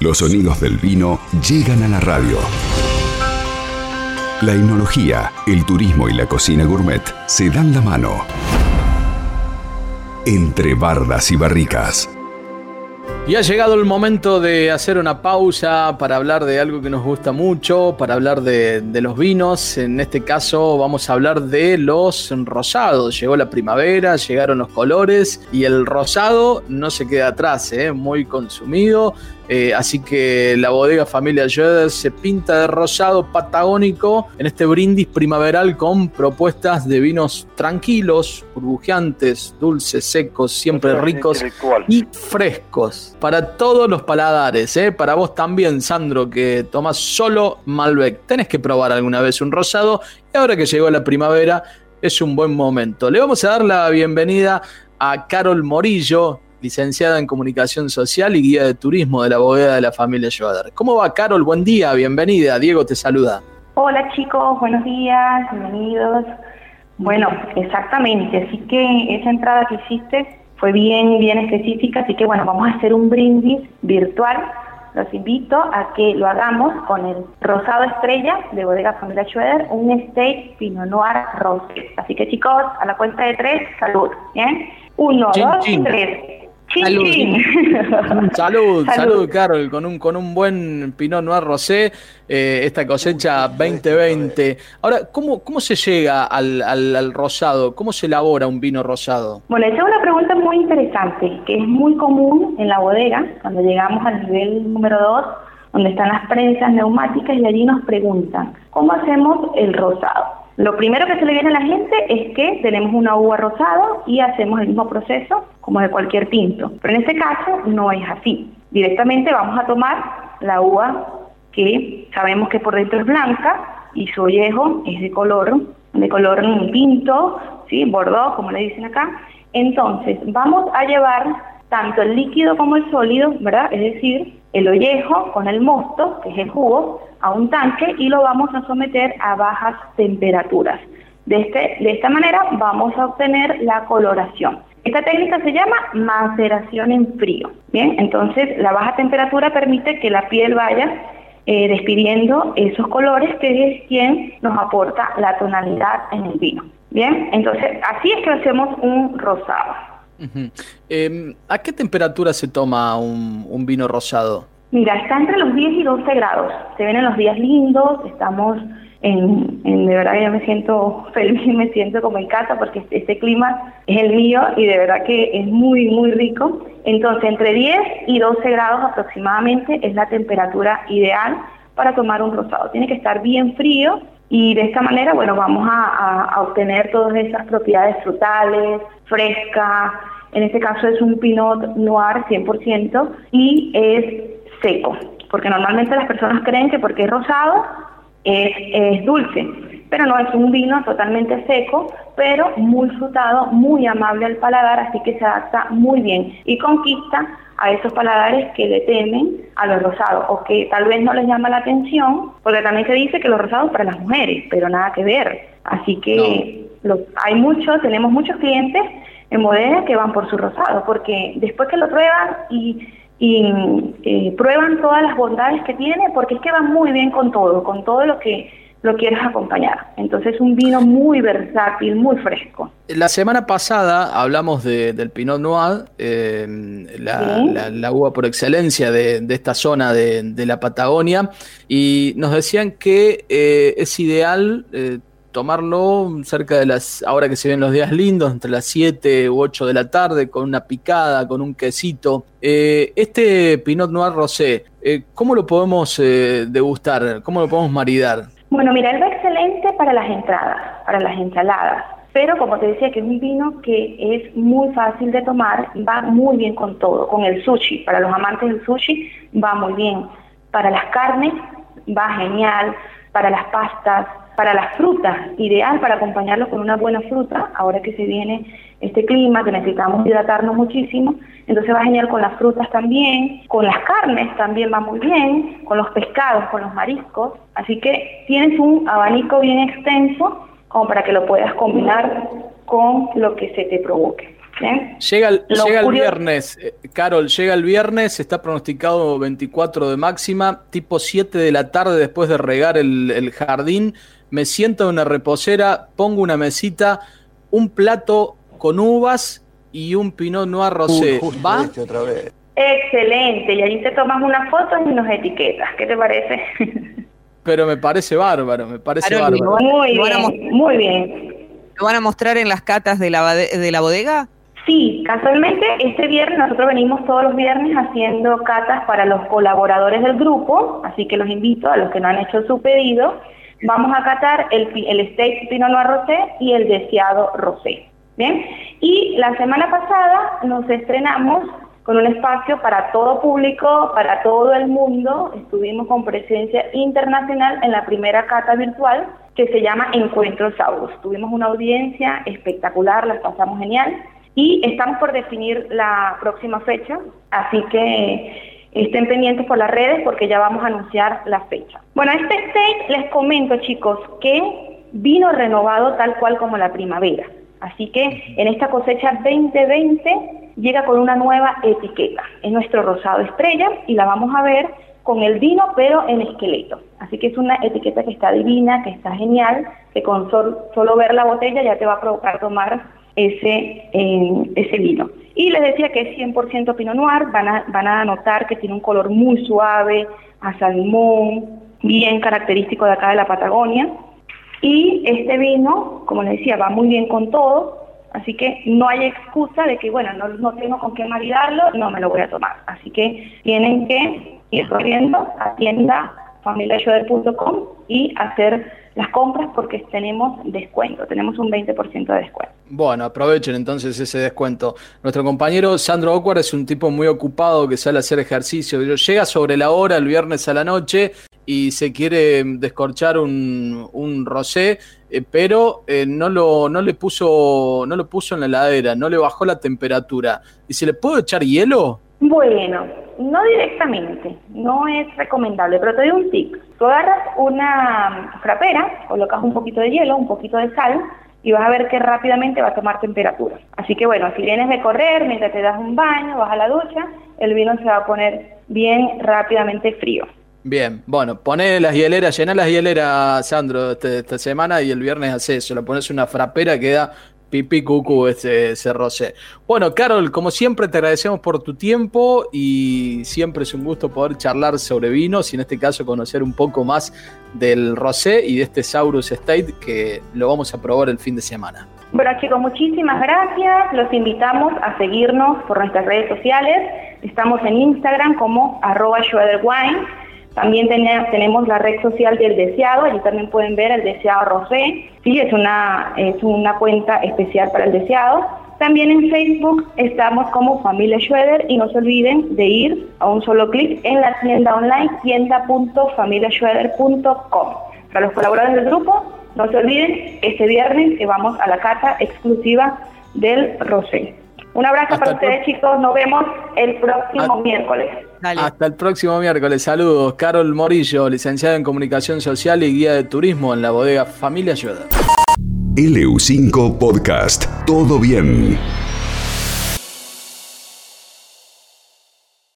Los sonidos del vino llegan a la radio. La enología, el turismo y la cocina gourmet se dan la mano. Entre bardas y barricas. Y ha llegado el momento de hacer una pausa para hablar de algo que nos gusta mucho, para hablar de, los vinos. En este caso vamos a hablar de los rosados. Llegó la primavera, llegaron los colores y el rosado no se queda atrás, ¿eh? muy consumido. Eh, así que la bodega Familia Schroeder se pinta de rosado patagónico en este brindis primaveral con propuestas de vinos tranquilos, burbujeantes, dulces, secos, siempre ricos y frescos. Para todos los paladares, ¿eh? para vos también, Sandro, que tomas solo Malbec. Tenés que probar alguna vez un rosado y ahora que llegó la primavera es un buen momento. Le vamos a dar la bienvenida a Carol Morillo, licenciada en Comunicación Social y guía de turismo de la bodega de la familia Schroeder. ¿Cómo va, Carol? Buen día, bienvenida. Diego te saluda. Hola, chicos, buenos días, bienvenidos. Bueno, exactamente, así que esa entrada que hiciste fue bien, bien específica, así que bueno, vamos a hacer un brindis virtual. Los invito a que lo hagamos con el rosado estrella de Bodega Familia Schroeder, un State Pinot Noir Rosé. Así que chicos, a la cuenta de tres, salud. ¿bien? Uno, dos, tres. Salud. salud. salud, Carol, con un, con un buen Pinot Noir Rosé, eh, esta cosecha 2020. Ahora, ¿cómo, cómo se llega al, al, rosado? ¿Cómo se elabora un vino rosado? Bueno, esa es una pregunta muy interesante, que es muy común en la bodega, cuando llegamos al nivel número 2, donde están las prensas neumáticas y allí nos preguntan, ¿cómo hacemos el rosado? Lo primero que se le viene a la gente es que tenemos una uva rosada y hacemos el mismo proceso como de cualquier tinto. Pero en este caso no es así. Directamente vamos a tomar la uva que sabemos que por dentro es blanca y su ollejo es de color, de color tinto, ¿sí? bordeaux, como le dicen acá. Entonces, vamos a llevar tanto el líquido como el sólido, ¿verdad? Es decir, el ollejo con el mosto, que es el jugo, a un tanque y lo vamos a someter a bajas temperaturas. De, este, de esta manera vamos a obtener la coloración. Esta técnica se llama maceración en frío. Bien, entonces la baja temperatura permite que la piel vaya eh, despidiendo esos colores que es quien nos aporta la tonalidad en el vino. Bien, entonces así es que hacemos un rosado. Em, ¿A qué temperatura se toma un, vino rosado? Mira, está entre los 10 y 12 grados. Se ven en los días lindos, estamos en, de verdad que yo me siento feliz, me siento como en casa porque este, este, clima es el mío y de verdad que es muy, muy rico. Entonces, entre 10 y 12 grados aproximadamente es la temperatura ideal para tomar un rosado. Tiene que estar bien frío y de esta manera, bueno, vamos a, a obtener todas esas propiedades frutales, frescas. En este caso es un Pinot Noir 100% y es seco, porque normalmente las personas creen que porque es rosado es, dulce, pero no es un vino totalmente seco, pero muy frutado, muy amable al paladar, así que se adapta muy bien y conquista a esos paladares que le temen a los rosados o que tal vez no les llama la atención, porque también se dice que los rosados para las mujeres, pero nada que ver. Así que hay muchos, tenemos muchos clientes en bodega que van por su rosado, porque después que lo prueban y y eh, prueban todas las bondades que tiene porque es que va muy bien con todo, con todo lo que lo quieres acompañar. Entonces un vino muy versátil, muy fresco. La semana pasada hablamos del Pinot Noir, eh, la, uva por excelencia de, esta zona de, la Patagonia, y nos decían que eh, es ideal tomarlo cerca de las, ahora que se ven los días lindos, entre las 7 u 8 de la tarde, con una picada, con un quesito. Eh, este Pinot Noir Rosé, eh, ¿cómo lo podemos eh, degustar? ¿Cómo lo podemos maridar? Bueno, mira, él va excelente para las entradas, para las ensaladas. Pero como te decía, que es un vino que es muy fácil de tomar, va muy bien con todo, con el sushi. Para los amantes del sushi va muy bien. Para las carnes va genial. Para las pastas, para las frutas, ideal para acompañarlo con una buena fruta, ahora que se viene este clima, que necesitamos hidratarnos muchísimo, entonces va genial con las frutas también, con las carnes también va muy bien, con los pescados, con los mariscos, así que tienes un abanico bien extenso como para que lo puedas combinar con lo que se te provoque. Llega, el, llega el viernes, eh, Carol, llega el viernes, está pronosticado 24 de máxima, tipo 7 de la tarde después de regar el, jardín, me siento en una reposera, pongo una mesita, un plato con uvas y un pinot noir rosé. ¿Va? Otra vez. Excelente, y ahí te tomas unas fotos y nos etiquetas, ¿qué te parece? Pero me parece bárbaro, me parece bárbaro. Muy bien, muy bien. ¿Lo van a mostrar en las catas de la, de la bodega? Sí, casualmente este viernes nosotros venimos todos los viernes haciendo catas para los colaboradores del grupo, así que los invito a los que no han hecho su pedido. Vamos a catar el, steak Pinot Noir Rosé y el deseado Rosé. Bien, y la semana pasada nos estrenamos con un espacio para todo público, para todo el mundo. Estuvimos con presencia internacional en la primera cata virtual que se llama Encuentros Saurus. Tuvimos una audiencia espectacular, las pasamos genial y estamos por definir la próxima fecha, así que estén pendientes por las redes porque ya vamos a anunciar la fecha. Bueno, este steak les comento chicos que vino renovado tal cual como la primavera, así que en esta cosecha 2020 llega con una nueva etiqueta, es nuestro rosado estrella y la vamos a ver con el vino pero en esqueleto. Así que es una etiqueta que está divina, que está genial, que con solo ver la botella ya te va a provocar tomar ese, ese vino. Y les decía que es 100% Pinot Noir, van a, van a notar que tiene un color muy suave, a salmón, bien característico de acá de la Patagonia. Y este vino, como les decía, va muy bien con todo, así que no hay excusa de que, bueno, no, no tengo con qué maridarlo, no me lo voy a tomar. Así que tienen que ir corriendo a tienda familiayoder.com y hacer las compras porque tenemos descuento, tenemos un 20% de descuento. Bueno, aprovechen entonces ese descuento. Nuestro compañero Sandro Ocuar es un tipo muy ocupado que sale a hacer ejercicio. Llega sobre la hora el viernes a la noche y se quiere descorchar un, un rosé, eh, pero eh, no, lo, no, le puso, no lo puso en la heladera, no le bajó la temperatura. ¿Y se le puede echar hielo? Bueno, no directamente, no es recomendable, pero te doy un tip. Tú agarras una frapera, colocas un poquito de hielo, un poquito de sal y vas a ver que rápidamente va a tomar temperatura. Así que bueno, si vienes de correr, mientras te das un baño, vas a la ducha, el vino se va a poner bien rápidamente frío. Bien, bueno, poné las hieleras, llená las hieleras, Sandro, este, esta semana y el viernes hace eso, le pones una frapera, queda Pipi Cucu ese, ese rosé. Bueno, Carol, como siempre te agradecemos por tu tiempo y siempre es un gusto poder charlar sobre vinos y en este caso conocer un poco más del rosé y de este Saurus State que lo vamos a probar el fin de semana. Bueno chicos, muchísimas gracias. Los invitamos a seguirnos por nuestras redes sociales. Estamos en Instagram como arroba también tenemos la red social del deseado, allí también pueden ver el deseado Rosé, sí, es una, es una cuenta especial para el deseado. También en Facebook estamos como Familia Schroeder y no se olviden de ir a un solo clic en la tienda online tienda.familiaschroeder.com. Para los colaboradores del grupo, no se olviden, este viernes que vamos a la carta exclusiva del Rosé. Un abrazo para ustedes, chicos. Nos vemos el próximo miércoles. Hasta el próximo miércoles. Saludos. Carol Morillo, licenciada en Comunicación Social y guía de turismo en la bodega Familia Ayuda. LU5 Podcast. Todo bien.